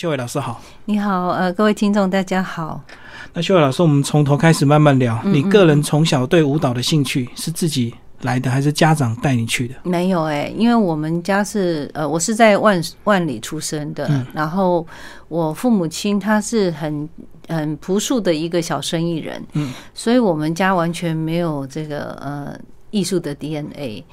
秀伟老师好，你好，呃，各位听众大家好。那秀伟老师，我们从头开始慢慢聊。嗯你个人从小对舞蹈的兴趣是自己来的，还是家长带你去的？没有哎、因为我们家是呃，我是在万万里出生的，嗯然后我父母亲他是很很朴素的一个小生意人，嗯，所以我们家完全没有这个呃艺术的 DNA。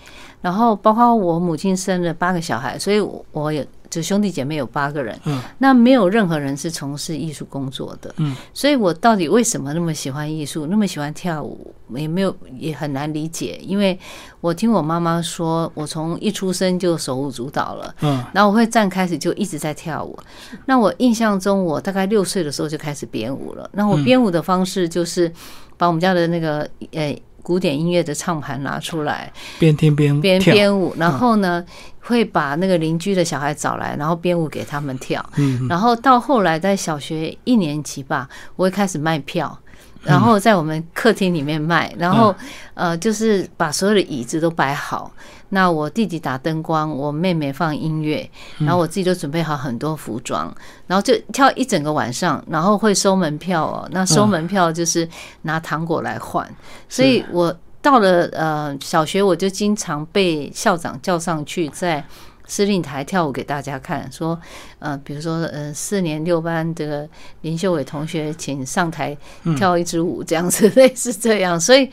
然后包括我母亲生了八个小孩，所以我我有就兄弟姐妹有八个人，嗯，那没有任何人是从事艺术工作的，嗯，所以我到底为什么那么喜欢艺术，那么喜欢跳舞，也没有也很难理解，因为我听我妈妈说，我从一出生就手舞足蹈了。嗯，然后我会站开始就一直在跳舞。那我印象中，我大概六岁的时候就开始编舞了。那我编舞的方式就是把我们家的那个呃古典音乐的唱盘拿出来，边听边边。编舞，然后呢会把那个邻居的小孩找来，然后编舞给他们跳。嗯，然后到后来在小学一年级吧，我会开始卖票。然后在我们客厅里面卖，然后呃，就是把所有的椅子都摆好。那我弟弟打灯光，我妹妹放音乐，然后我自己就准备好很多服装，然后就跳一整个晚上，然后会收门票哦。那收门票就是拿糖果来换，所以我到了呃小学，我就经常被校长叫上去在。司令台跳舞给大家看，说，呃，比如说，呃，四年六班这个林秀伟同学，请上台跳一支舞，这样子，类似这样。所以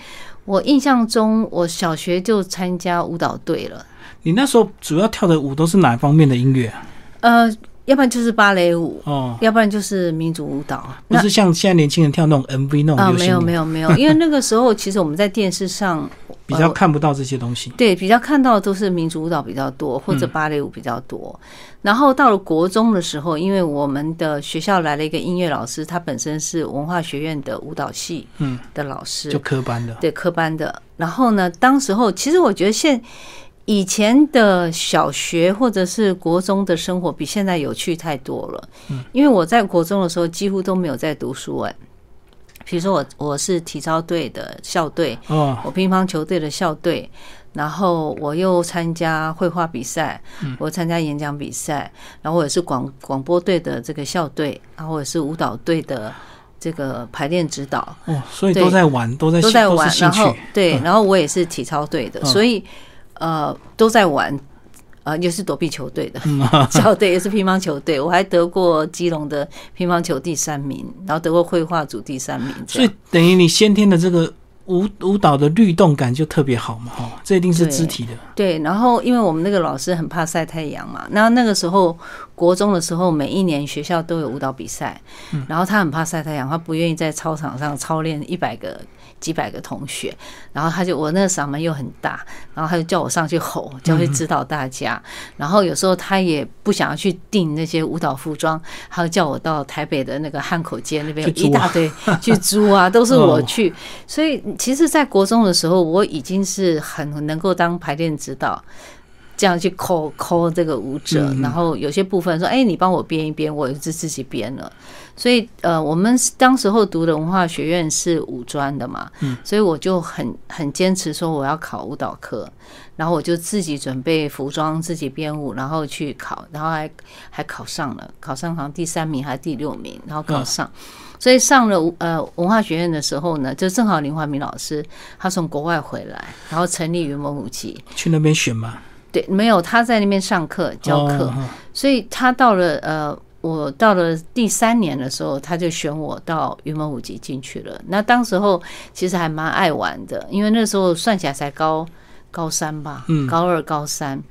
我印象中，我小学就参加舞蹈队了，你那时候主要跳的舞都是哪方面的音乐啊？呃，要不然就是芭蕾舞，哦，要不然就是民族舞蹈。不是像现在年轻人跳那种 MV 那种啊，没有没有没有，因为那个时候其实我们在电视上比较看不到这些东西。对，比较看到的都是民族舞蹈比较多，或者嗯芭蕾舞比较多。然后到了国中的时候，因为我们的学校来了一个音乐老师，他本身是文化学院的舞蹈系嗯，的老师，就科班的。对科班的。然后呢，当时候其实我觉得现以前的小学或者是国中的生活比现在有趣太多了。嗯，因为我在国中的时候几乎都没有在读书哎。比如说我我是体操队的校队，哦，我乒乓球队的校队，然后我又参加绘画比赛，我参加演讲比赛，然后我也是广广播队的这个校队，然后我也是舞蹈队的这个排练指导，哦，所以都在玩，都在都在玩然后。对，嗯。然后我也是体操队的，嗯。所以呃都在玩。呃，也是躲避球队的嗯。校队，也是乒乓球队，我还得过基隆的乒乓球第三名，然后得过绘画组第三名，所以等于你先天的这个舞舞蹈的律动感就特别好嘛，哈，这一定是肢体的。对，然后因为我们那个老师很怕晒太阳嘛，那那个时候国中的时候，每一年学校都有舞蹈比赛，然后他很怕晒太阳，他不愿意在操场上操练一百个、几百个同学，然后他就我那个嗓门又很大，然后他就叫我上去吼，就会指导大家，然后有时候他也不想要去订那些舞蹈服装，他就叫我到台北的那个汉口街那边一大堆 去租啊，都是我哦。去，所以其实，在国中的时候，我已经是很能够当排练指导，这样去抠抠这个舞者，然后有些部分说，哎，你帮我编一编，我就自己编了。所以，呃，我们当时候读的文化学院是五专的嘛，嗯。所以我就很很坚持说我要考舞蹈课，然后我就自己准备服装，自己编舞，然后去考，然后还还考上了，考上好像第三名还是第六名，然后考上。所以上了呃文化学院的时候呢，就正好林怀民老师他从国外回来，然后成立云门舞集。去那边选嘛，对，没有他在那边上课教课，所以他到了呃，我到了第三年的时候，他就选我到云门舞集进去了。那当时候其实还蛮爱玩的，因为那时候算起来才高高三吧，嗯高二高三。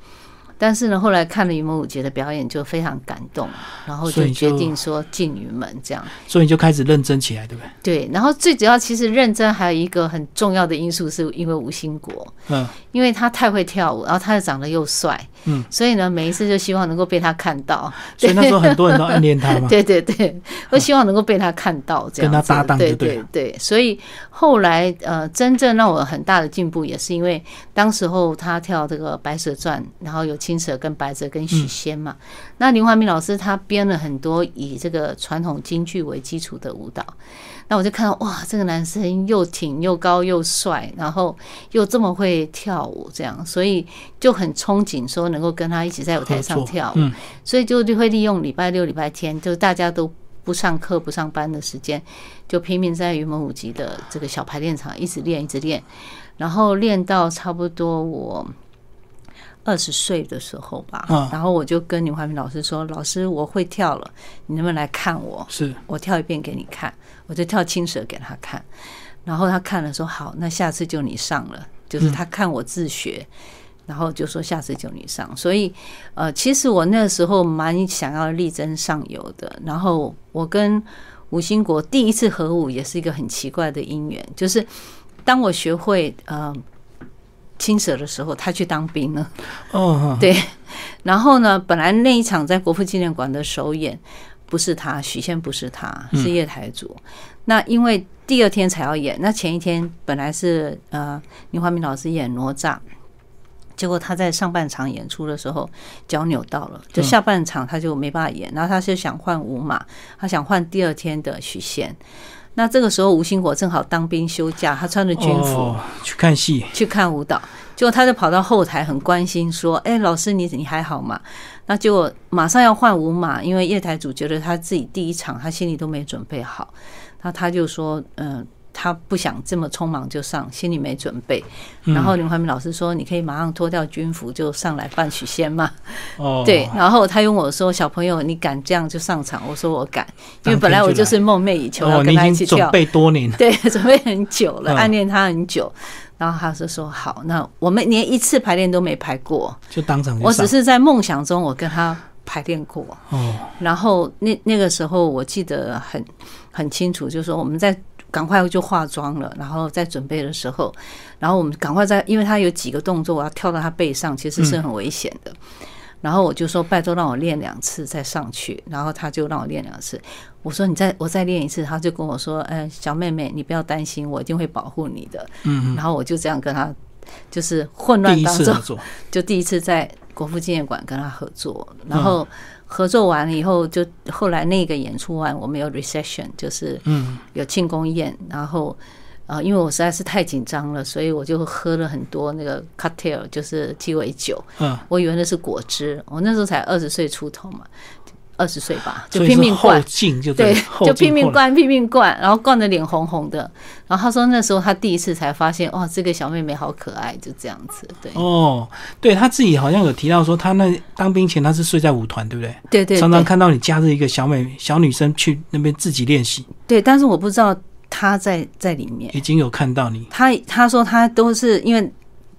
但是呢，后来看了云门舞集的表演，就非常感动，然后就就决定说进云门这样。所以你就开始认真起来，对不对？对，然后最主要其实认真还有一个很重要的因素，是因为吴兴国，嗯，因为他太会跳舞，然后他又长得又帅，嗯，所以呢，每一次就希望能够被他看到。所以那时候很多人都暗恋他嘛。对 对对，我希望能够被他看到，这样跟他搭档对对对对，所以后来呃，真正让我很大的进步，也是因为当时候他跳这个《白蛇传》，然后有青蛇跟白蛇跟许仙嘛。那林怀明老师他编了很多以这个传统京剧为基础的舞蹈。那我就看到哇，这个男生又挺又高又帅，然后又这么会跳舞，这样，所以就很憧憬说能够跟他一起在舞台上跳舞，所以就就会利用礼拜六、礼拜天，就大家都不上课、不上班的时间，就拼命在云门舞集的这个小排练场一直练、一直练，然后练到差不多我。二十岁的时候吧，然后我就跟林怀民老师说：“老师，我会跳了，你能不能来看我？是我跳一遍给你看，我就跳青蛇给他看。然后他看了说：好，那下次就你上了。就是他看我自学，然后就说下次就你上。所以，呃，其实我那个时候蛮想要力争上游的。然后我跟吴兴国第一次合舞也是一个很奇怪的因缘，就是当我学会呃。”青蛇的时候，他去当兵了。哦，对。然后呢，本来那一场在国父纪念馆的首演不是他，许仙不是他，是叶台祖。那因为第二天才要演，那前一天本来是呃林怀民老师演哪吒，结果他在上半场演出的时候脚扭到了，就下半场他就没办法演。然后他就想换五马，他想换第二天的许仙。那这个时候，吴兴国正好当兵休假，他穿着军服去看戏，去看舞蹈。结果他就跑到后台，很关心说：“哎，老师，你你还好吗？”那结果马上要换舞马，因为叶台主觉得他自己第一场他心里都没准备好，那他就说：“嗯。”他不想这么匆忙就上，心里没准备。然后林怀民老师说：“你可以马上脱掉军服就上来扮许仙嘛？”哦，对。然后他问我说：“小朋友，你敢这样就上场？”我说：“我敢，因为本来我就是梦寐以求要跟他一起跳，准备多年，对，准备很久了，暗恋他很久。”然后他就说：“好，那我们连一次排练都没排过，就当场。我只是在梦想中，我跟他排练过。哦，然后那那个时候我记得很很清楚，就是说我们在。”赶快就化妆了，然后在准备的时候，然后我们赶快在，因为他有几个动作，我要跳到他背上，其实是很危险的。然后我就说拜托让我练两次再上去，然后他就让我练两次。我说你再我再练一次，他就跟我说：“哎，小妹妹，你不要担心，我一定会保护你的。”嗯，然后我就这样跟他，就是混乱当中，就第一次在国父纪念馆跟他合作，然后。合作完了以后，就后来那个演出完，我们有 reception，就是有庆功宴。然后，呃，因为我实在是太紧张了，所以我就喝了很多那个 cocktail，就是鸡尾酒。嗯，我以为那是果汁。我那时候才二十岁出头嘛。二十岁吧，就拼命灌，对，就拼命灌，拼命灌，然后灌的脸红红的。然后他说那时候他第一次才发现，哇，这个小妹妹好可爱，就这样子。对，哦，对他自己好像有提到说，他那当兵前他是睡在舞团，对不对？对对，常常看到你加着一个小美小女生去那边自己练习。对，但是我不知道他在在里面已经有看到你。他他说他都是因为。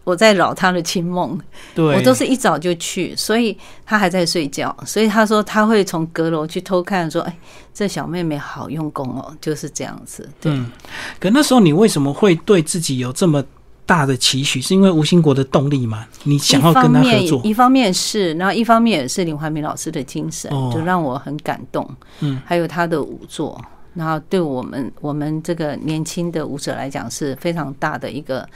我在扰他的清梦，对我都是一早就去，所以他还在睡觉，所以他说他会从阁楼去偷看，说：“哎，这小妹妹好用功哦。”就是这样子。嗯，可那时候你为什么会对自己有这么大的期许？是因为吴兴国的动力吗？你想要跟他合作？一方面是，然后一方面也是林怀民老师的精神，就让我很感动。嗯，还有他的舞作，然后对我们我们这个年轻的舞者来讲是非常大的一个。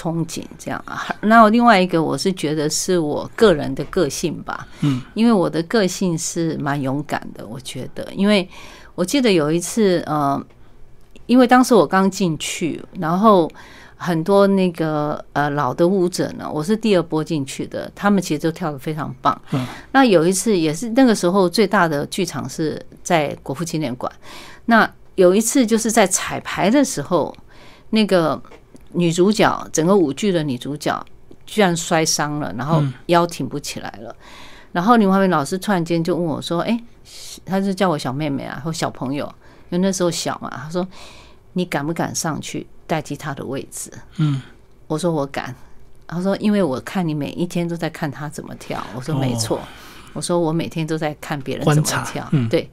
憧憬这样啊，那另外一个我是觉得是我个人的个性吧，嗯，因为我的个性是蛮勇敢的，我觉得，因为我记得有一次，呃，因为当时我刚进去，然后很多那个呃老的舞者呢，我是第二波进去的，他们其实都跳的非常棒，嗯，那有一次也是那个时候最大的剧场是在国父纪念馆，那有一次就是在彩排的时候，那个。女主角整个舞剧的女主角居然摔伤了，然后腰挺不起来了。然后林华明老师突然间就问我说：“哎，他是叫我小妹妹啊，或小朋友，因为那时候小嘛。”他说：“你敢不敢上去代替他的位置？”嗯，我说我敢。他说：“因为我看你每一天都在看他怎么跳。”我说：“没错。”我说：“我每天都在看别人怎么跳。”对。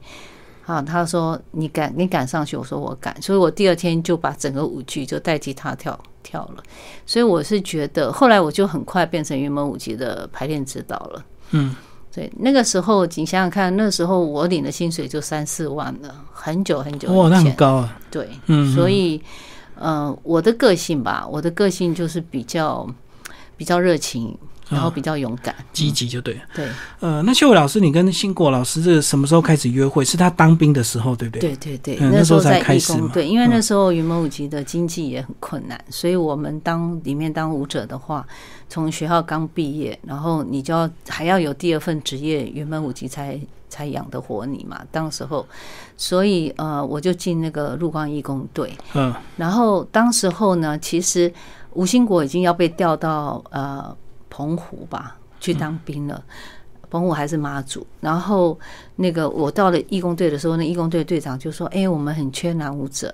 啊，他说你敢，你敢上去？我说我敢，所以我第二天就把整个舞剧就代替他跳跳了。所以我是觉得，后来我就很快变成云门舞集的排练指导了。嗯，对，那个时候你想想看，那时候我领的薪水就三四万了，很久很久哇，那很高啊。对，嗯，所以，呃，我的个性吧，我的个性就是比较比较热情。然后比较勇敢、积极就对了。对呃，那秀伟老师，你跟新国老师这什么时候开始约会？是他当兵的时候，对不对？对对对，嗯那时候在开始嘛义工队，因为嗯那时候云门舞集的经济也很困难，所以我们当里面当舞者的话，从学校刚毕业，然后你就要还要有第二份职业，云门舞集才才养得活你嘛。当时候，所以呃，我就进那个陆光义工队，嗯然后当时候呢，其实吴兴国已经要被调到呃澎湖吧去当兵了。澎湖还是妈祖，然后那个我到了义工队的时候，那义工队队长就说：“哎、我们很缺男舞者，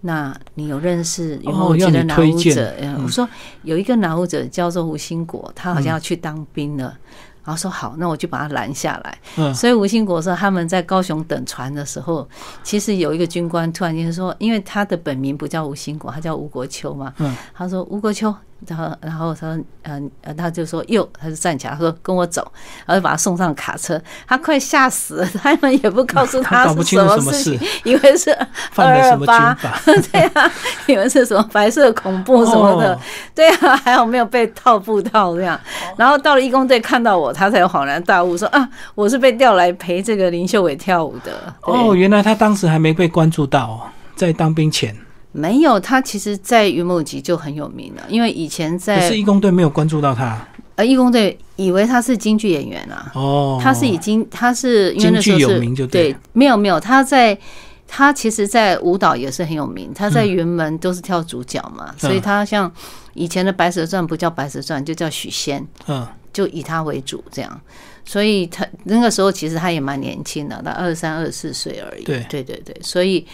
那你有认识有没有哦要你觉得男舞者？”嗯我说有一个男舞者叫做吴兴国，他好像要去当兵了。然后说好，那我就把他拦下来。嗯所以吴兴国说他们在高雄等船的时候，其实有一个军官突然间说，因为他的本名不叫吴兴国，他叫吴国秋嘛。嗯他说吴国秋，然后然后他说嗯呃，他就说哟，他就站起来，他说跟我走，然后就把他送上卡车。他快吓死了，他们也不告诉他 搞不是清楚什么事情，以为是犯了什么军法？对啊，以为是什么白色恐怖什么的。哦对啊，还好没有被套布套这样。然后到了义工队看到我，他才恍然大悟说啊，我是被调来陪这个林秀伟跳舞的。哦，原来他当时还没被关注到哦，在当兵前，没有，他其实，在云梦集就很有名了，因为以前可在是义工队没有关注到他呃义工队以为他是京剧演员啊，哦。他是已经他是因为那时候是京剧有名就对对，没有没有，他在他其实，在舞蹈也是很有名，他在云门都是跳主角嘛，所以他像以前的《白蛇传》不叫《白蛇传》，就叫许仙，嗯就以他为主这样。所以他那个时候其实他也蛮年轻的，他二三、二四岁而已。对对对对，所以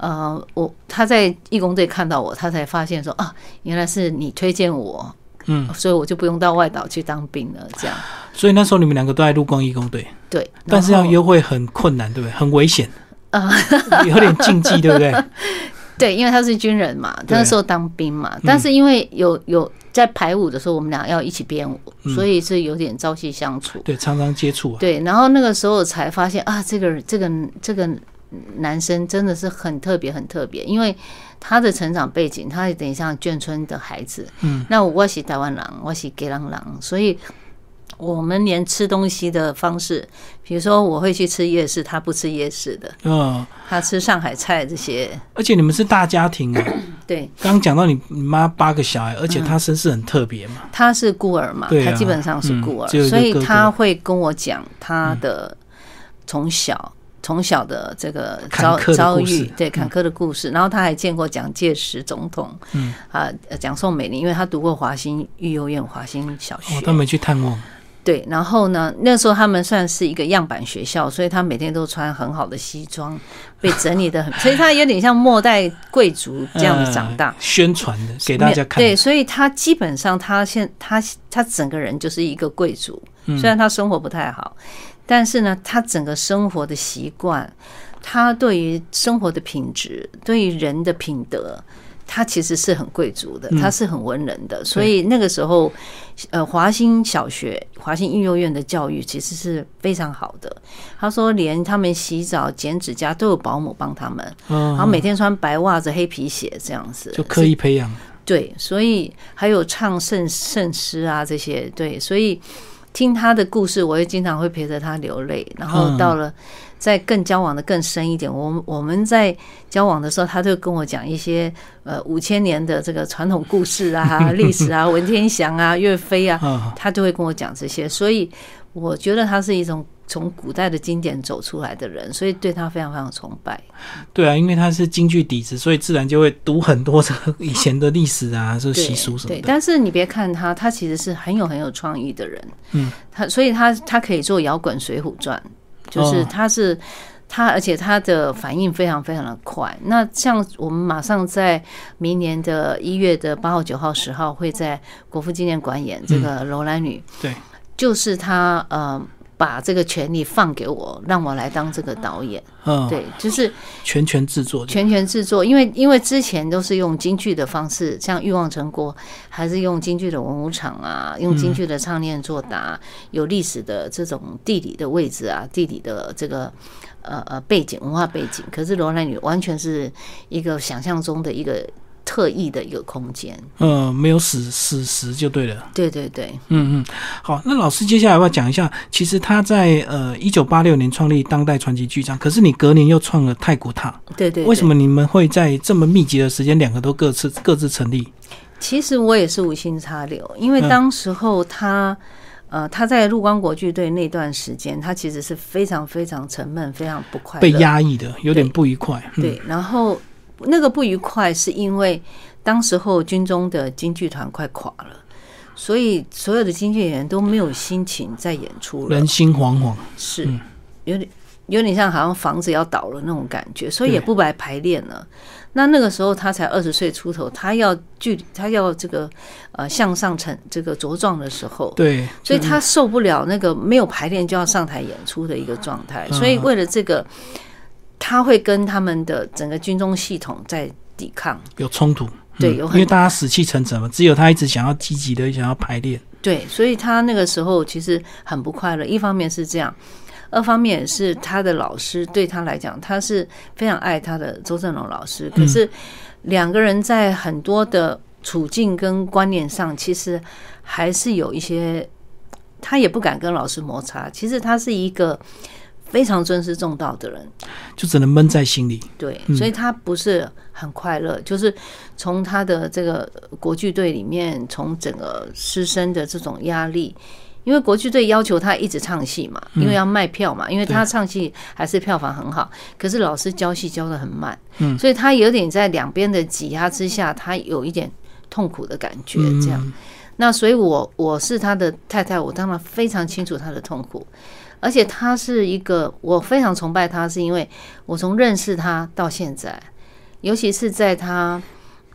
呃，我他在义工队看到我，他才发现说啊，原来是你推荐我，嗯，所以我就不用到外岛去当兵了。这样所以那时候你们两个都在陆光义工队，对，但是要约会很困难，对不对？很危险啊，有点禁忌，对不对？对，因为他是军人嘛，他那时候当兵嘛，但是因为有有在排舞的时候，我们俩要一起编舞，所以是有点朝夕相处。对，常常接触啊。对，然后那个时候才发现啊，这个这个这个男生真的是很特别，很特别，因为他的成长背景，他有点像眷村的孩子。嗯，那我是台湾人，我是给郎郎，所以我们连吃东西的方式，比如说我会去吃夜市，他不吃夜市的，嗯，他吃上海菜这些。而且你们是大家庭啊。对，刚刚讲到你你妈八个小孩，而且他身世很特别嘛。他是孤儿嘛，啊他基本上是孤儿，所以他会跟我讲他的从小。从小的这个遭遭遇，对坎坷的故事，然后他还见过蒋介石总统，嗯，啊，呃蒋宋美龄，因为他读过华兴育幼院、华兴小学，哦，他没去探望。对，然后呢，那时候他们算是一个样板学校，所以他每天都穿很好的西装，被整理的很，所以他有点像末代贵族这样子长大 呃。宣传的给大家看。对，所以他基本上他现他他整个人就是一个贵族，嗯虽然他生活不太好，但是呢，他整个生活的习惯，他对于生活的品质，对于人的品德。他其实是很贵族的，嗯他是很文人的，所以那个时候，呃，华兴小学、华兴育幼院的教育其实是非常好的。他说，连他们洗澡、剪指甲都有保姆帮他们，嗯，然后每天穿白袜子、黑皮鞋这样子，就刻意培养。对，所以还有唱圣圣诗啊这些，对，所以听他的故事，我也经常会陪着他流泪。然后到了再更交往的更深一点，我们我们在交往的时候，他就跟我讲一些呃五千年的这个传统故事啊、历史啊、文天祥啊、岳飞啊，嗯，他就会跟我讲这些。所以我觉得他是一种从古代的经典走出来的人，所以对他非常非常崇拜。对啊，因为他是京剧底子，所以自然就会读很多这个 以前的历史啊，就对习俗什么对，的。但是你别看他，他其实是很有很有创意的人。嗯，他所以他他可以做摇滚《水浒传》，就是哦他是。他而且他的反应非常非常的快。那像我们马上在明年的一月的八号、九号、十号会在国父纪念馆演这个《楼兰女》，对，就是他呃把这个权利放给我，让我来当这个导演。嗯，对，就是全权制作。全权制作，因为因为之前都是用京剧的方式，像《欲望城国》，还是用京剧的文武场啊，用京剧的唱念作答，有历史的这种地理的位置啊，地理的这个呃呃背景文化背景。可是罗兰女完全是一个想象中的一个特异的一个空间。呃，没有史史实就对了。对对对，嗯嗯，好，那老师接下来要讲一下？其实他在呃一九八六年创立当代传奇剧场，可是你隔年又创了太古塔，对对对为什么你们会在这么密集的时间，两个都各自各自成立？其实我也是无心插柳，因为嗯当时候他，呃，他在陆光国剧队那段时间，他其实是非常非常沉闷、非常不快乐，被压抑的，有点不愉快。嗯，对，然后那个不愉快是因为当时候军中的京剧团快垮了，所以所有的京剧演员都没有心情再演出了人，心惶惶。是嗯有点有点像好像房子要倒了那种感觉，所以也不白排练了。那那个时候他才二十岁出头，他要距他要这个呃向上成这个茁壮的时候，对，所以他受不了那个没有排练就要上台演出的一个状态，嗯所以为了这个，他会跟他们的整个军中系统在抵抗。有冲突。对有嗯因为大家死气沉沉嘛，只有他一直想要积极的想要排练。对，所以他那个时候其实很不快乐。一方面是这样，二方面也是他的老师对他来讲，他是非常爱他的周正龙老师。可是两个人在很多的处境跟观念上，其实还是有一些，他也不敢跟老师摩擦。其实他是一个非常尊师重道的人，就只能闷在心里。对，嗯所以他不是很快乐，就是从他的这个国剧队里面，从整个师生的这种压力。因为国剧队要求他一直唱戏嘛，因为要卖票嘛，因为他唱戏还是票房很好，可是老师教戏教的很慢，嗯所以他有点在两边的挤压之下，他有一点痛苦的感觉，这样。嗯那所以我我是他的太太，我当然非常清楚他的痛苦，而且他是一个我非常崇拜他，是因为我从认识他到现在，尤其是在他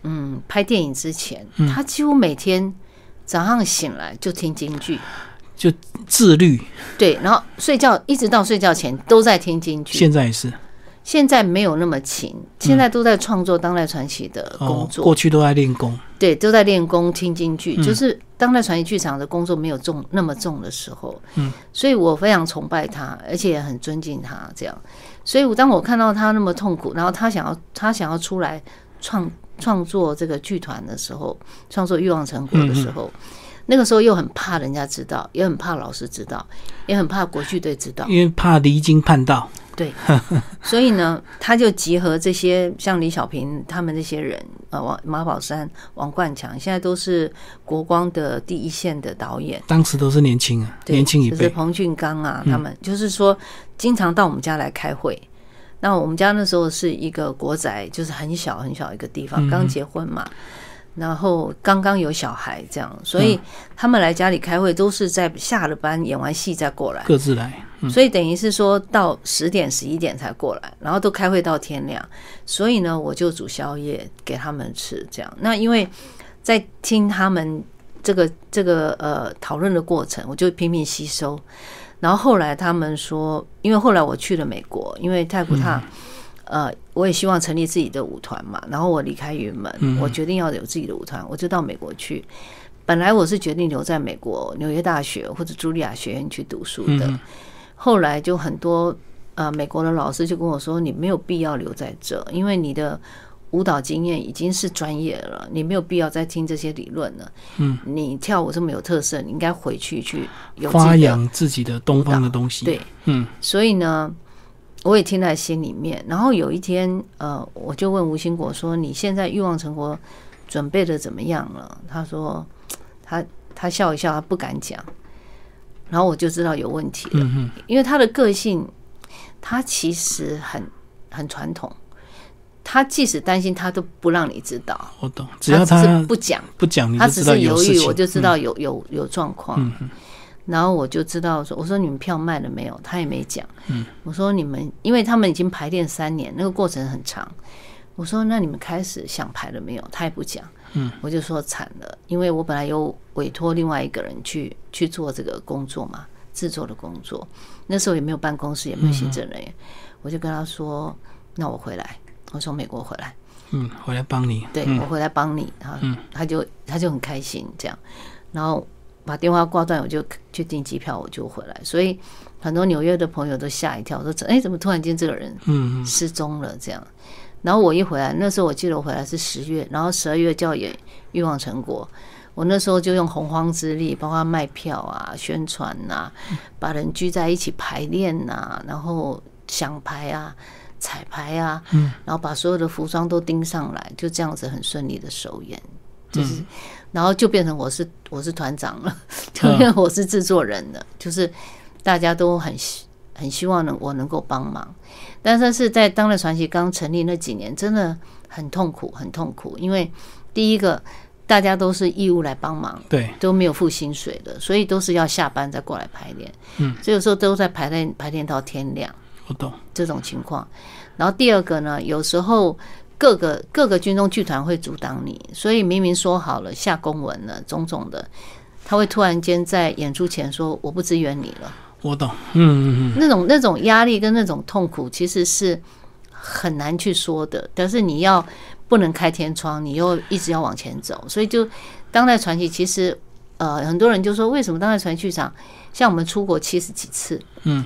嗯拍电影之前，嗯他几乎每天早上醒来就听京剧，就自律，对，然后睡觉一直到睡觉前都在听京剧。现在也是现在没有那么勤，现在都在创作当代传奇的工哦，作。过去都在练功。对，都在练功听京剧，嗯就是当代传奇剧场的工作没有重那么重的时候，嗯，所以我非常崇拜他，而且也很尊敬他这样。所以我当我看到他那么痛苦，然后他想要他想要出来创创作这个剧团的时候，创作欲望成果的时候，那个时候又很怕人家知道，也很怕老师知道，也很怕国剧队知道。因为怕离经叛道。对，所以呢，他就集合这些像李小平他们这些人，呃，王马宝山、王冠强，现在都是国光的第一线的导演，当时都是年轻啊，年轻一辈。就是彭俊刚啊，他们、就是说经常到我们家来开会。那我们家那时候是一个国宅，就是很小很小一个地方，刚结婚嘛，然后刚刚有小孩这样，所以他们来家里开会都是在下了班演完戏再过来。各自来，所以等于是说到十点十一点才过来，然后都开会到天亮。所以呢，我就煮宵夜给他们吃，这样。那因为在听他们这个这个呃讨论的过程，我就拼命吸收。然后后来他们说，因为后来我去了美国，因为太古塔，呃，我也希望成立自己的舞团嘛。然后我离开云门，我决定要有自己的舞团，我就到美国去。本来我是决定留在美国纽约大学或者茱莉亚学院去读书的，嗯后来就很多呃美国的老师就跟我说，你没有必要留在这，因为你的舞蹈经验已经是专业了，你没有必要再听这些理论了。嗯，你跳舞这么有特色，你应该回去去有发扬自己的东方的东西。对，嗯所以呢，我也听在心里面。然后有一天，呃，我就问吴兴国说：“你现在欲望成果准备的怎么样了？”他说：“他他笑一笑，他不敢讲。”然后我就知道有问题了，因为他的个性，他其实很很传统。他即使担心，他都不让你知道，我懂。只要他只是不讲。不讲，他只是犹豫。我就知嗯道有有有状况。然后我就知道说，我说你们票卖了没有？他也没讲。嗯我说你们，因为他们已经排练三年，那个过程很长。我说那你们开始想排了没有？他也不讲。嗯，我就说惨了，因为我本来有委托另外一个人去去做这个工作嘛，制作的工作。那时候也没有办公室，也没有行政人员，我就跟他说，那我回来，我从美国回来。嗯，回来帮你。对、嗯我回来帮你，然后他就他就很开心这样，然后把电话挂断，我就去订机票，我就回来。所以很多纽约的朋友都吓一跳，说：“哎，怎么突然间这个人失踪了？”这样，然后我一回来，那时候我记得我回来是十月，然后十二月就要演《欲望成果》，我那时候就用洪荒之力，包括卖票啊、宣传呐、把人聚在一起排练呐、然后想排啊、彩排啊，嗯，然后把所有的服装都盯上来，就这样子很顺利的首演，就是，然后就变成我是我是团长了，就因为我是制作人了，就是大家都很希很希望能我能够帮忙，但是是在当代传奇刚成立那几年，真的很痛苦，很痛苦，因为第一个大家都是义务来帮忙，对，都没有付薪水的，所以都是要下班再过来排练，嗯，所以有时候都在排练排练到天亮。我懂。这种情况。然后第二个呢，有时候各个各个军中剧团会阻挡你，所以明明说好了下公文了，种种的，他会突然间在演出前说我不支援你了。我懂，嗯嗯嗯那种那种压力跟那种痛苦，其实是很难去说的。但是你要不能开天窗，你又一直要往前走，所以就当代传奇其实。呃，很多人就说，为什么当代传奇剧场像我们出国七十几次，嗯，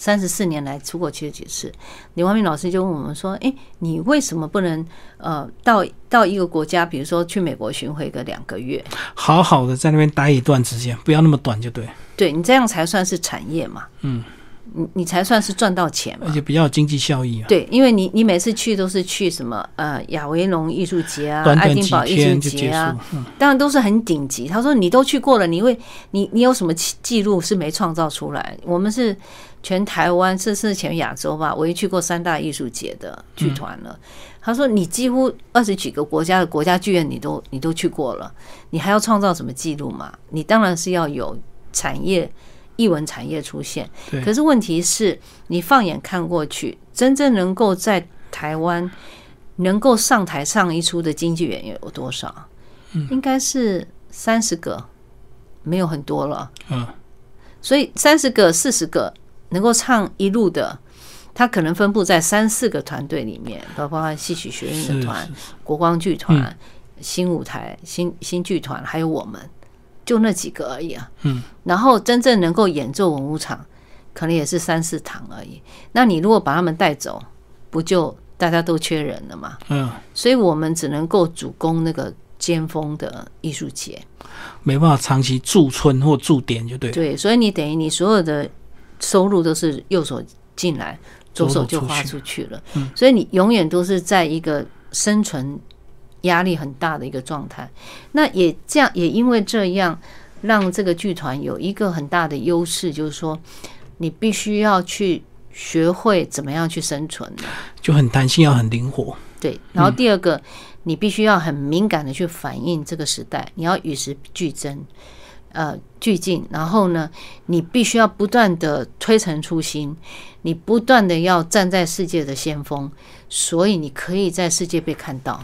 三十四年来出国七十几次，李万明老师就问我们说：“诶，你为什么不能呃到到一个国家，比如说去美国巡回个两个月？嗯，好好的在那边待一段时间，不要那么短就对，对你这样才算是产业嘛，嗯，你你才算是赚到钱嘛而。且比较有经济效益啊。对，因为你你每次去都是去什么呃亚维农艺术节啊、短短爱丁堡艺术节啊，，嗯，当然都是很顶级。他说你都去过了，你会你你有什么记记录是没创造出来？我们是全台湾，甚至全亚洲吧，唯一去过三大艺术节的剧团了。他说你几乎二十几个国家的国家剧院你都你都去过了，你还要创造什么记录嘛？你当然是要有产业。艺文产业出现，可是问题是你放眼看过去，真正能够在台湾能够上台上一出的京剧演员有多少？应该是三十个，没有很多了。嗯，所以三十个、四十个能够唱一路的，他可能分布在三四个团队里面，包括戏曲学院的团、是国光剧团、新舞台、新新剧团，还有我们，就那几个而已啊。嗯，然后真正能够演奏文武场，可能也是三四堂而已。那你如果把他们带走，不就大家都缺人了吗？嗯，所以我们只能够主攻那个尖峰的艺术节。没办法长期驻村或驻点就对。对，所以你等于你所有的收入都是右手进来，左手就花出去出去了。嗯所以你永远都是在一个生存压力很大的一个状态。那也这样，也因为这样，让这个剧团有一个很大的优势，就是说你必须要去学会怎么样去生存。就很弹性，要很灵活。对，然后第二个，你必须要很敏感的去反映这个时代，你要与时俱增，呃，俱进。然后呢，你必须要不断的推陈出新，你不断的要站在世界的先锋，所以你可以在世界被看到。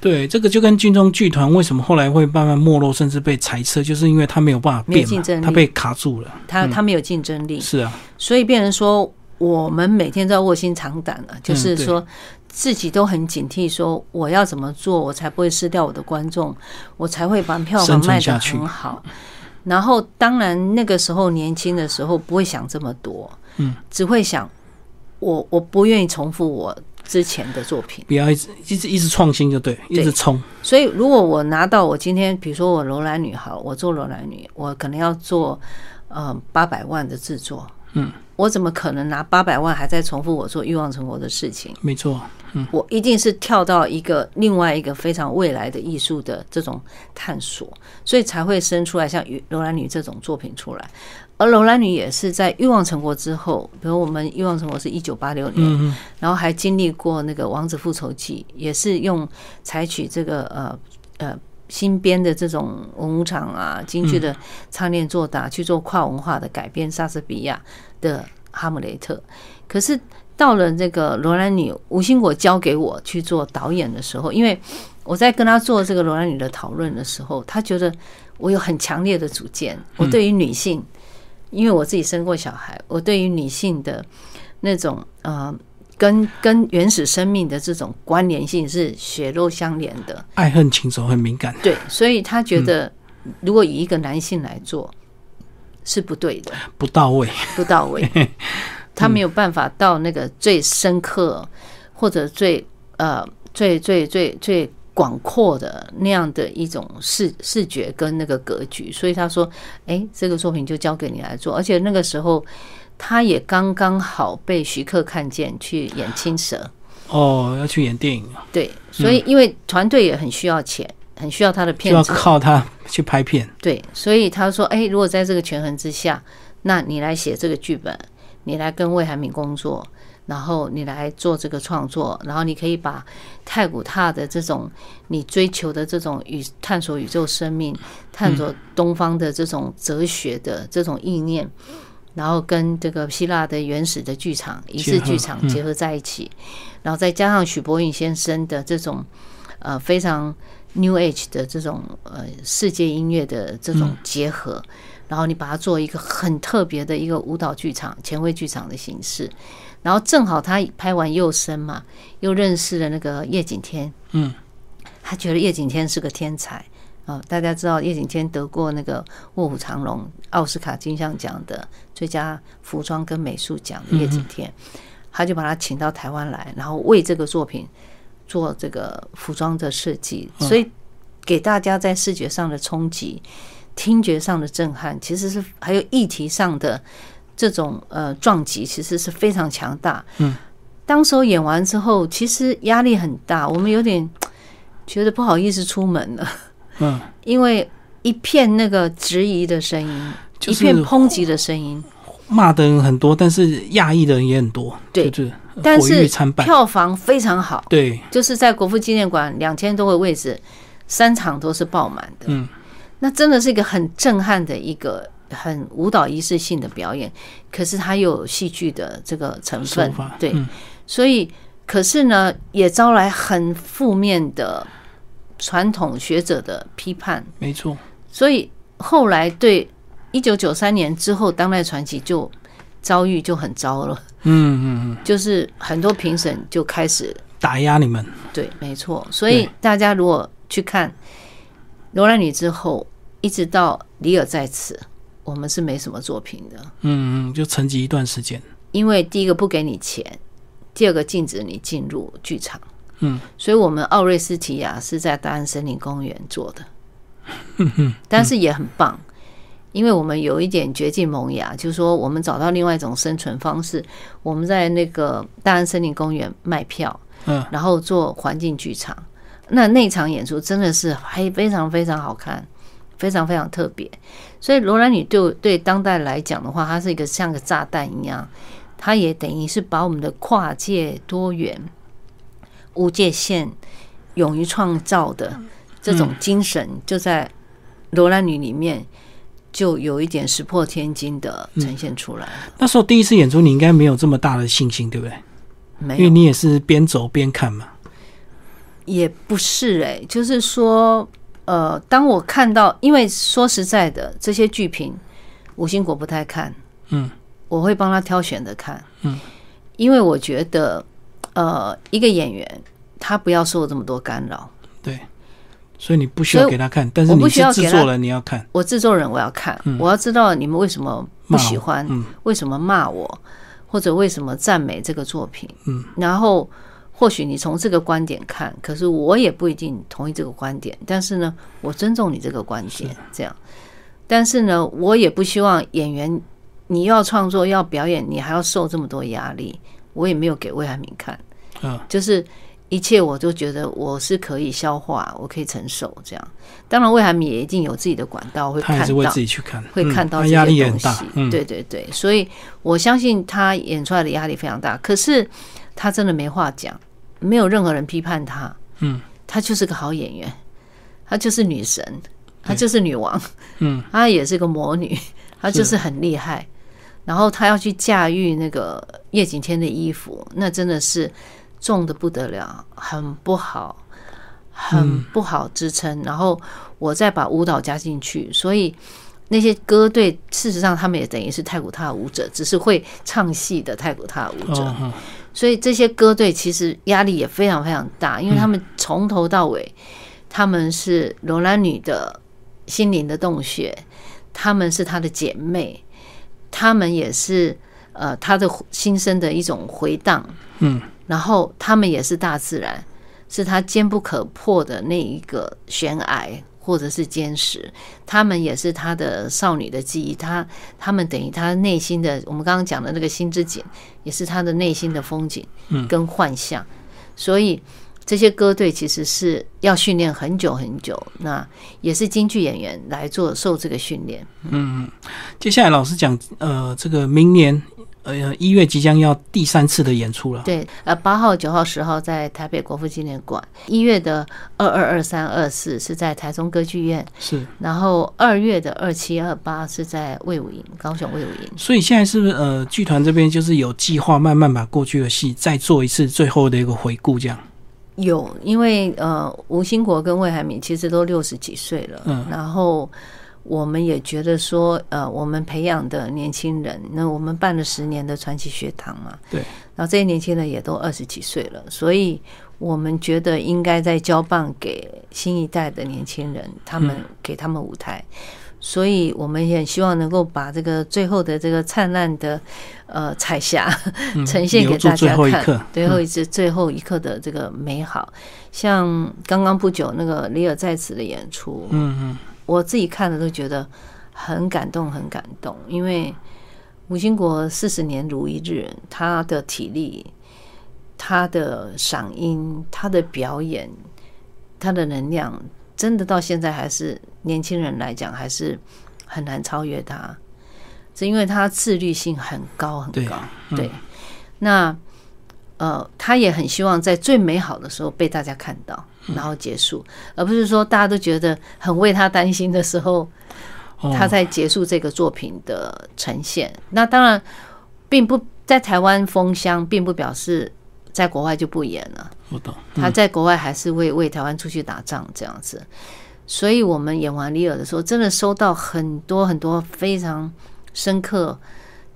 对，这个就跟军中剧团为什么后来会慢慢没落，甚至被裁撤，就是因为他没有办法变竞争，力他被卡住了。他他没有竞争力，是啊，所以变成说，我们每天都要卧薪尝胆了，就是对说。自己都很警惕，说我要怎么做，我才不会失掉我的观众，我才会把票房卖得很好。然后，当然那个时候年轻的时候不会想这么多，嗯，只会想我我不愿意重复我之前的作品。不要一直一直一直创新就对，一直冲。所以，如果我拿到我今天，比如说我楼兰女好，我做楼兰女，我可能要做呃八百万的制作，嗯，我怎么可能拿八百万还在重复我做欲望成活的事情？没错，嗯我一定是跳到一个另外一个非常未来的艺术的这种探索，所以才会生出来像《楼兰女》这种作品出来。而《楼兰女》也是在欲望成国之后，比如我们欲望成国是一九八六年，然后还经历过那个《王子复仇记》，也是用采取这个呃呃新编的这种文武场啊、京剧的唱念做打去做跨文化的改编，莎士比亚的《哈姆雷特》。可是到了这个罗兰女，吴兴国交给我去做导演的时候，因为我在跟他做这个罗兰女的讨论的时候，他觉得我有很强烈的主见，我对于女性，因为我自己生过小孩，我对于女性的那种呃。跟跟原始生命的这种关联性是血肉相连的，爱恨情仇很敏感。对，所以他觉得如果以一个男性来做是不对的，不到位，不到位，他没有办法到那个最深刻或者最呃最最最最广阔的那样的一种视视觉跟那个格局，所以他说：“哎，这个作品就交给你来做。”而且那个时候他也刚刚好被徐克看见去演青蛇。哦，要去演电影啊？对，所以因为团队也很需要钱，很需要他的片要靠他去拍片。对，所以他说：“哎，如果在这个权衡之下，那你来写这个剧本，你来跟魏海敏工作，然后你来做这个创作，然后你可以把太古塔的这种你追求的这种宇探索宇宙生命、探索东方的这种哲学的这种意念，然后跟这个希腊的原始的剧场仪式剧场结合在一起。”然后再加上许博允先生的这种呃非常 New Age 的这种呃世界音乐的这种结合，然后你把它做一个很特别的一个舞蹈剧场、前卫剧场的形式，然后正好他拍完幼生嘛，又认识了那个叶景天，嗯，他觉得叶景天是个天才啊，大家知道叶景天得过那个卧虎藏龙奥斯卡金像奖的最佳服装跟美术奖的叶景天。他就把他请到台湾来，然后为这个作品做这个服装的设计，所以给大家在视觉上的冲击、听觉上的震撼，其实是还有议题上的这种呃撞击，其实是非常强大。嗯，当时候演完之后，其实压力很大，我们有点觉得不好意思出门了。嗯，因为一片那个质疑的声音，一片抨击的声音。骂的人很多，但是亚裔的人也很多，对，就是但是。票房非常好，对，就是在国父纪念馆两千多个位置，三场都是爆满的。嗯，那真的是一个很震撼的一个很舞蹈仪式性的表演，可是它又有戏剧的这个成分，对，所以可是呢，也招来很负面的传统学者的批判，没错。所以后来对。一九九三年之后，当代传奇就遭遇就很糟了。嗯嗯嗯，就是很多评审就开始打压你们。对，没错。所以大家如果去看《罗兰女》之后，一直到《里尔在此》，我们是没什么作品的。嗯嗯，就沉寂一段时间。因为第一个不给你钱，第二个禁止你进入剧场。嗯，所以我们奥瑞斯提亚是在大安森林公园做的。但是也很棒。因为我们有一点绝境萌芽，就是说我们找到另外一种生存方式。我们在那个大安森林公园卖票，嗯，然后做环境剧场。那那场演出真的是还非常非常好看，非常非常特别。所以罗兰女对对当代来讲的话，它是一个像个炸弹一样，它也等于是把我们的跨界多元、无界限、勇于创造的这种精神，就在罗兰女里面。就有一点石破天惊的呈现出来。那时候第一次演出，你应该没有这么大的信心，对不对？没有，因为你也是边走边看嘛。也不是哎，就是说，呃，当我看到，因为说实在的，这些剧评，吴兴国不太看，嗯，我会帮他挑选的看，嗯，因为我觉得，呃，一个演员他不要受这么多干扰，对。所以你不需要给他看，但是你是制作人，你要看。我制作人我要看，我要知道你们为什么不喜欢，为什么骂我，或者为什么赞美这个作品。嗯，然后或许你从这个观点看，可是我也不一定同意这个观点。但是呢，我尊重你这个观点，这样。但是呢，我也不希望演员你要创作要表演，你还要受这么多压力。我也没有给魏海明看，嗯，就是。一切我都觉得我是可以消化，我可以承受这样。当然，魏海明也一定有自己的管道会看到，自己去看，会看到这些东西。对对对，所以我相信他演出来的压力非常大。可是他真的没话讲，没有任何人批判她。嗯，他就是个好演员，她就是女神，她就是女王。嗯，她也是个魔女，她就是很厉害。然后她要去驾驭那个叶景天的衣服，那真的是。重的不得了，很不好，很不好支撑。然后我再把舞蹈加进去，所以那些歌队事实上他们也等于是太古塔舞者，只是会唱戏的太古塔舞者。所以这些歌队其实压力也非常非常大，因为他们从头到尾，他们是罗兰女的心灵的洞穴，他们是她的姐妹，他们也是。呃她的心声的一种回荡，嗯，然后他们也是大自然，是她坚不可破的那一个悬崖或者是坚实，他们也是他的少女的记忆，他他们等于他内心的，我们刚刚讲的那个心之景，也是他的内心的风景，嗯跟幻象，所以。这些歌队其实是要训练很久很久，那也是京剧演员来做受这个训练。嗯接下来老师讲，呃，这个明年呃一月即将要第三次的演出了。对，呃，八号、九号、十号在台北国父纪念馆，一月的二二、二三、二四是在台中歌剧院，是，然后二月的二七、二八是在魏武营，高雄魏武营。所以现在是不是呃剧团这边就是有计划慢慢把过去的戏再做一次最后的一个回顾，这样？有，因为呃，吴兴国跟魏海敏其实都六十几岁了，嗯然后我们也觉得说，呃，我们培养的年轻人，那我们办了十年的传奇学堂嘛，对，然后这些年轻人也都二十几岁了，所以我们觉得应该在交棒给新一代的年轻人，他们给他们舞台。所以我们也希望能够把这个最后的这个灿烂的呃彩霞嗯呈现给大家看最后一次最后一刻的这个美好。像刚刚不久那个李尔在此的演出，嗯嗯我自己看了都觉得很感动，很感动。因为吴兴国四十年如一日，他的体力、他的嗓音、他的表演、他的能量，真的到现在还是年轻人来讲还是很难超越他，是因为他自律性很高很对高。对，那呃，他也很希望在最美好的时候被大家看到，然后结束，而不是说大家都觉得很为他担心的时候，哦他在结束这个作品的呈现。那当然，并不在台湾封箱，并不表示在国外就不演了。我懂，他在国外还是为为台湾出去打仗这样子，所以我们演完李尔的时候，真的收到很多很多非常深刻、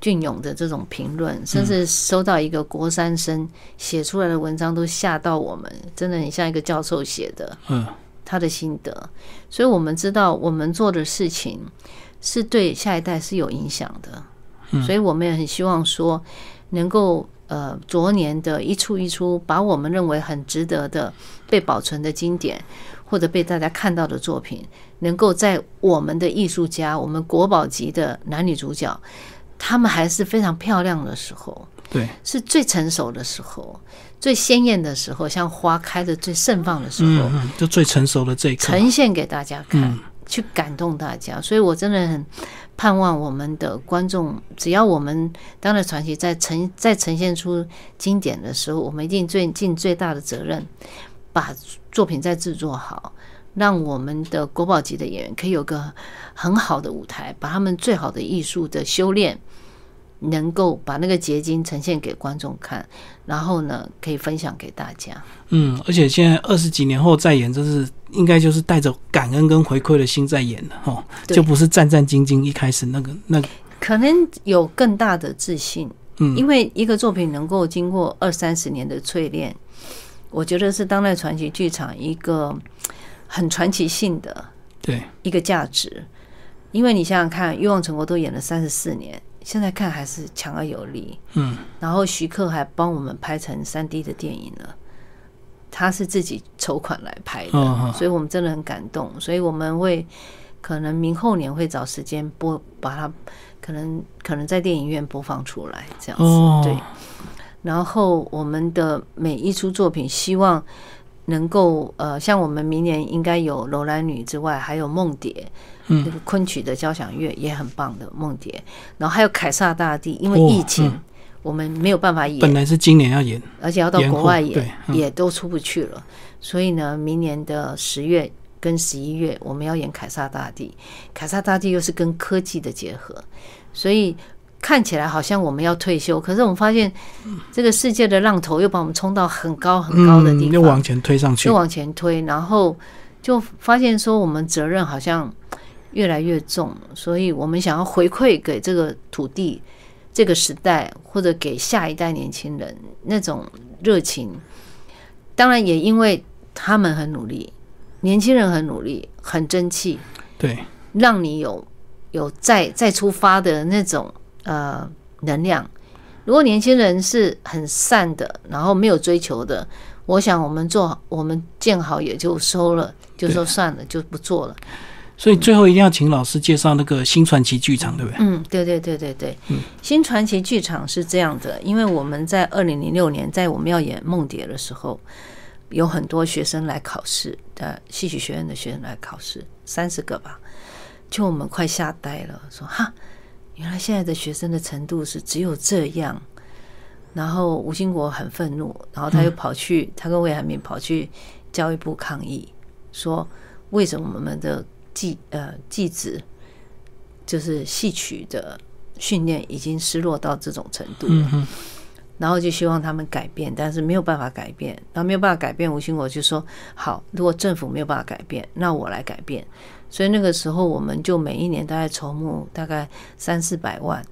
隽永的这种评论，甚至收到一个国三生写出来的文章，都吓到我们，真的很像一个教授写的嗯。他的心得，所以我们知道我们做的事情是对下一代是有影响的，所以我们也很希望说能够呃昨年的一出一出，把我们认为很值得的被保存的经典，或者被大家看到的作品，能够在我们的艺术家、我们国宝级的男女主角，他们还是非常漂亮的时候，对，是最成熟的时候，最鲜艳的时候，像花开的最盛放的时候，嗯嗯，就最成熟的这一刻，呈现给大家看，嗯去感动大家。所以我真的很盼望我们的观众，只要我们当代传奇在呈在呈现出经典的时候，我们一定最尽最大的责任，把作品再制作好。让我们的国宝级的演员可以有个很好的舞台，把他们最好的艺术的修炼，能够把那个结晶呈现给观众看，然后呢，可以分享给大家。嗯，而且现在二十几年后再演，这是应该就是带着感恩跟回馈的心在演了哈，就不是战战兢兢一开始那个那个，可能有更大的自信，嗯。因为一个作品能够经过二三十年的淬炼，我觉得是当代传奇剧场一个很传奇性的对，一个价值。因为你想想看，《欲望成国》都演了三十四年，现在看还是强而有力。嗯，然后徐克还帮我们拍成三 D 的电影了，他是自己筹款来拍的，所以我们真的很感动。所以我们会可能明后年会找时间播，把它可能可能在电影院播放出来，这样子、哦对。然后我们的每一出作品，希望能够呃，像我们明年应该有《楼兰女》之外，还有《梦蝶》，嗯。那个昆曲的交响乐也很棒的《梦蝶》，然后还有《凯撒大帝》，因为哦疫情、嗯。我们没有办法演，本来是今年要演，而且要到国外演也都出不去了。所以呢，明年的十月跟十一月，我们要演《凯撒大帝》。凯撒大帝又是跟科技的结合，所以看起来好像我们要退休，可是我们发现这个世界的浪头又把我们冲到很高很高的地嗯，方，又往前推上去又，往前推，然后就发现说我们责任好像越来越重，所以我们想要回馈给这个土地、这个时代，或者给下一代年轻人那种热情。当然，也因为他们很努力，年轻人很努力，很争气，对，让你有有再再出发的那种呃能量，如果年轻人是很善的，然后没有追求的，我想我们做我们见好也就收了，就说算了，就不做了。所以最后一定要请老师介绍那个新传奇剧场，对不对？嗯，对对对对对。嗯，新传奇剧场是这样的，因为我们在二零零六年在我们要演《梦蝶》的时候，有很多学生来考试的戏曲学院的学生来考试，三十个吧，就我们快吓呆了，说哈，原来现在的学生的程度是只有这样。然后吴兴国很愤怒，然后他又跑去，他跟魏海敏跑去教育部抗议，说为什么我们的技呃技职就是戏曲的训练已经失落到这种程度了，然后就希望他们改变，但是没有办法改变，然后没有办法改变，吴兴国就说好，如果政府没有办法改变，那我来改变。所以那个时候我们就每一年大概筹募大概三四百万，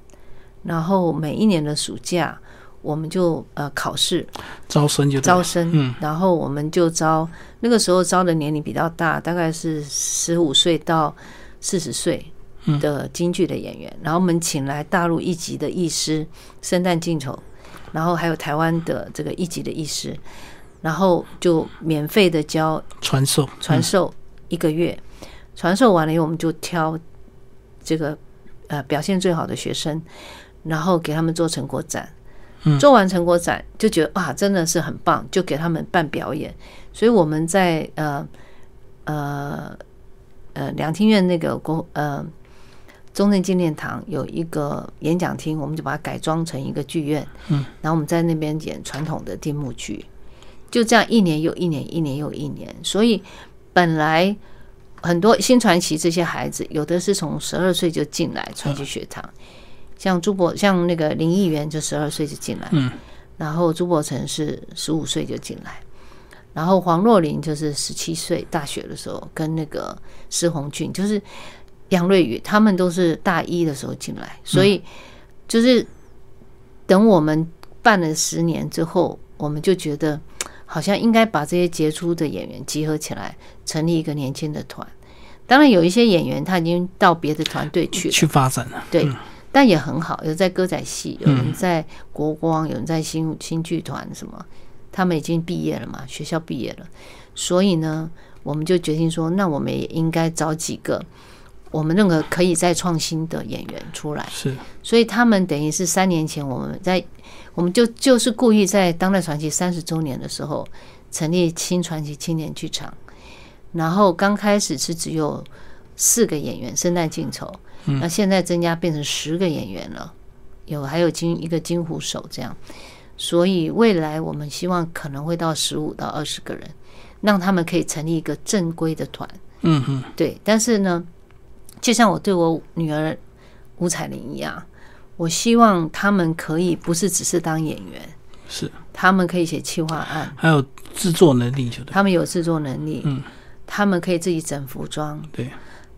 然后每一年的暑假我们就呃考试。招生就招生，嗯，然后我们就招那个时候招的年龄比较大，大概是十五岁到四十岁的京剧的演员，然后我们请来大陆一级的艺师，生旦净丑，然后还有台湾的这个一级的艺师，然后就免费的教传授传授一个月，传授完了以后，我们就挑这个呃表现最好的学生，然后给他们做成果展。做完成果展就觉得哇，真的是很棒，就给他们办表演。所以我们在呃呃呃两厅院那个国呃中正纪念堂有一个演讲厅，我们就把它改装成一个剧院。嗯，然后我们在那边演传统的定幕剧，就这样一年又一年，一年又一年。所以本来很多新传奇这些孩子，有的是从十二岁就进来传奇学堂。像朱博，像那个林议员就十二岁就进来，嗯，然后朱伯成是十五岁就进来，然后黄若琳就是十七岁大学的时候跟那个施红俊，就是杨瑞宇，他们都是大一的时候进来，所以就是等我们办了十年之后，我们就觉得好像应该把这些杰出的演员集合起来，成立一个年轻的团。当然有一些演员他已经到别的团队去了，去发展了，对。但也很好，有在歌仔戏，有人在国光，有人在新新剧团什么，他们已经毕业了嘛，学校毕业了，所以呢，我们就决定说，那我们也应该找几个我们认为可以再创新的演员出来。是，所以他们等于是三年前我们在，我们就就是故意在当代传奇三十周年的时候成立新传奇青年剧场，然后刚开始是只有四个演员，圣诞净丑。那现在增加变成十个演员了，有还有金一个金虎手这样，所以未来我们希望可能会到十五到二十个人，让他们可以成立一个正规的团。嗯嗯，对。但是呢，就像我对我女儿吴彩玲一样，我希望他们可以不是只是当演员，是他们可以写企划案，还有制作能力，就对，他们有制作能力，嗯，他们可以自己整服装，对。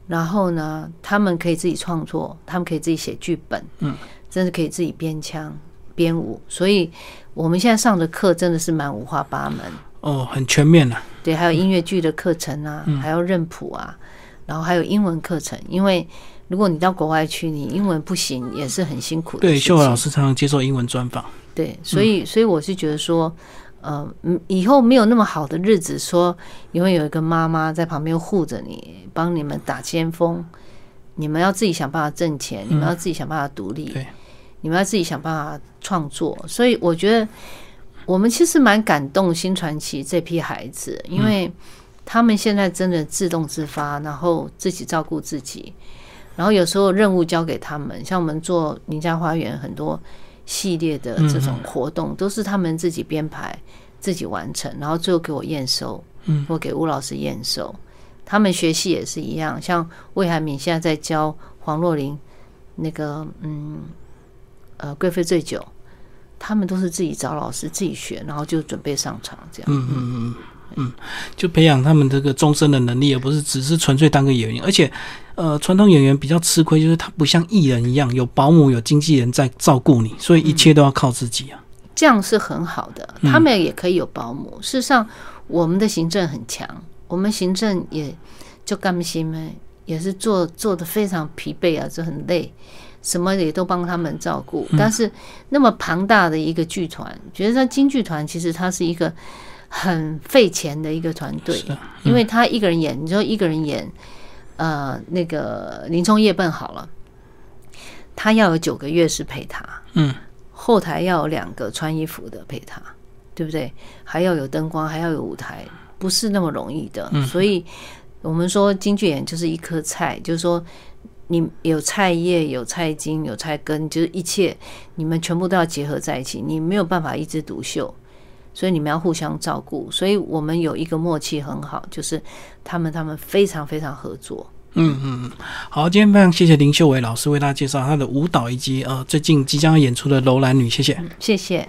然后呢，他们可以自己创作，他们可以自己写剧本，嗯，真的可以自己编腔、编舞。所以我们现在上的课真的是蛮五花八门哦，很全面了。对，还有音乐剧的课程啊，还要认谱啊，然后还有英文课程。因为如果你到国外去，你英文不行也是很辛苦的。对，秀华老师常常接受英文专访。对，所以所以我是觉得说。呃，嗯，以后没有那么好的日子，说因为有一个妈妈在旁边护着你，帮你们打先锋，你们要自己想办法挣钱，你们要自己想办法独立，对，你们要自己想办法创作。所以我觉得我们其实蛮感动新传奇这批孩子，因为他们现在真的自动自发，然后自己照顾自己，然后有时候任务交给他们，像我们做宁家花园很多。系列的这种活动都是他们自己编排、自己完成，然后最后给我验收，嗯，或给吴老师验收。他们学习也是一样，像魏海敏现在在教黄若琳那个，嗯，呃，贵妃醉酒，他们都是自己找老师自己学，然后就准备上场这样。嗯嗯嗯嗯，就培养他们这个终身的能力，而不是只是纯粹当个演员，而且。呃，传统演员比较吃亏，就是他不像艺人一样有保姆、有经纪人在照顾你，所以一切都要靠自己啊。这样是很好的，他们也可以有保姆。事实上，我们的行政很强，我们行政也就甘心呢，也是做做的非常疲惫啊，就很累。什么也都帮他们照顾。但是那么庞大的一个剧团，觉得说京剧团其实它是一个很费钱的一个团队是，因为他一个人演，你说一个人演，呃，那个林冲夜奔好了，他要有九个乐师陪他，嗯，后台要有两个穿衣服的陪他，对不对？还要有灯光，还要有舞台，不是那么容易的。所以我们说京剧演就是一颗菜，就是说你有菜叶、有菜茎、有菜根，就是一切你们全部都要结合在一起，你没有办法一枝独秀。所以你们要互相照顾，所以我们有一个默契很好，就是他们他们非常非常合作。嗯嗯嗯，好，今天非常谢谢林秀伟老师为大家介绍他的舞蹈以及呃最近即将演出的《楼兰女》，谢谢。谢谢。